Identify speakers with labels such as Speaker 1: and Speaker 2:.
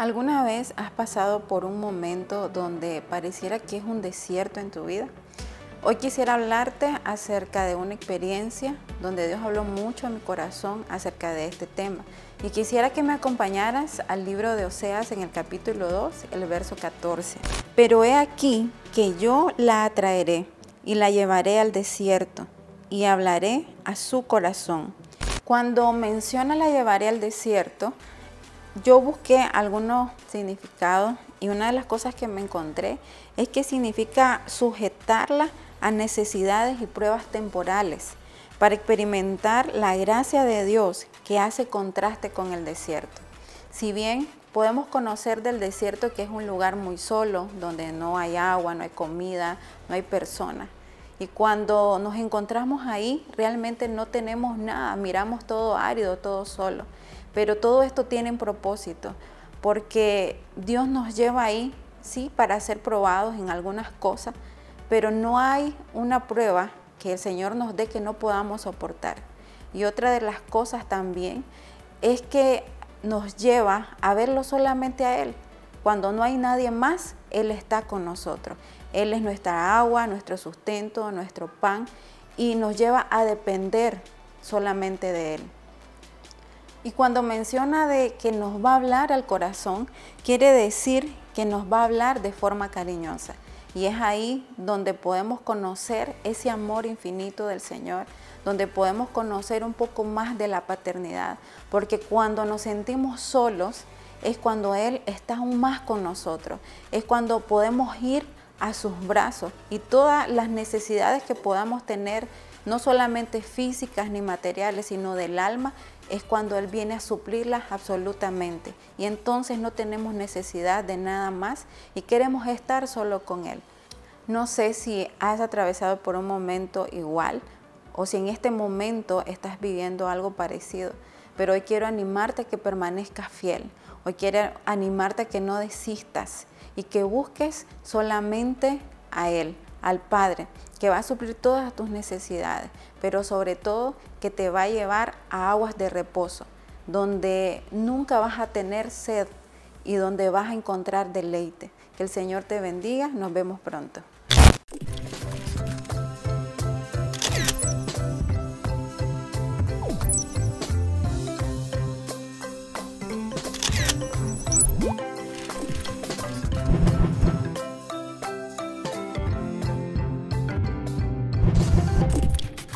Speaker 1: ¿Alguna vez has pasado por un momento donde pareciera que es un desierto en tu vida? Hoy quisiera hablarte acerca de una experiencia donde Dios habló mucho a mi corazón acerca de este tema. Y quisiera que me acompañaras al libro de Oseas en el capítulo 2, el verso 14. Pero he aquí que yo la atraeré y la llevaré al desierto y hablaré a su corazón. Cuando menciona la llevaré al desierto, yo busqué algunos significados y una de las cosas que me encontré es que significa sujetarla a necesidades y pruebas temporales para experimentar la gracia de Dios que hace contraste con el desierto. Si bien podemos conocer del desierto que es un lugar muy solo, donde no hay agua, no hay comida, no hay personas. Y cuando nos encontramos ahí, realmente no tenemos nada, miramos todo árido, todo solo. Pero todo esto tiene un propósito, porque Dios nos lleva ahí, sí, para ser probados en algunas cosas, pero no hay una prueba que el Señor nos dé que no podamos soportar. Y otra de las cosas también es que nos lleva a verlo solamente a Él. Cuando no hay nadie más, Él está con nosotros. Él es nuestra agua, nuestro sustento, nuestro pan y nos lleva a depender solamente de Él. Y cuando menciona de que nos va a hablar al corazón, quiere decir que nos va a hablar de forma cariñosa. Y es ahí donde podemos conocer ese amor infinito del Señor, donde podemos conocer un poco más de la paternidad. Porque cuando nos sentimos solos es cuando Él está aún más con nosotros. Es cuando podemos ir a sus brazos y todas las necesidades que podamos tener no solamente físicas ni materiales, sino del alma, es cuando Él viene a suplirlas absolutamente. Y entonces no tenemos necesidad de nada más y queremos estar solo con Él. No sé si has atravesado por un momento igual o si en este momento estás viviendo algo parecido, pero hoy quiero animarte a que permanezcas fiel. Hoy quiero animarte a que no desistas y que busques solamente a Él, al Padre, que va a suplir todas tus necesidades, pero sobre todo que te va a llevar a aguas de reposo, donde nunca vas a tener sed y donde vas a encontrar deleite. Que el Señor te bendiga, nos vemos pronto.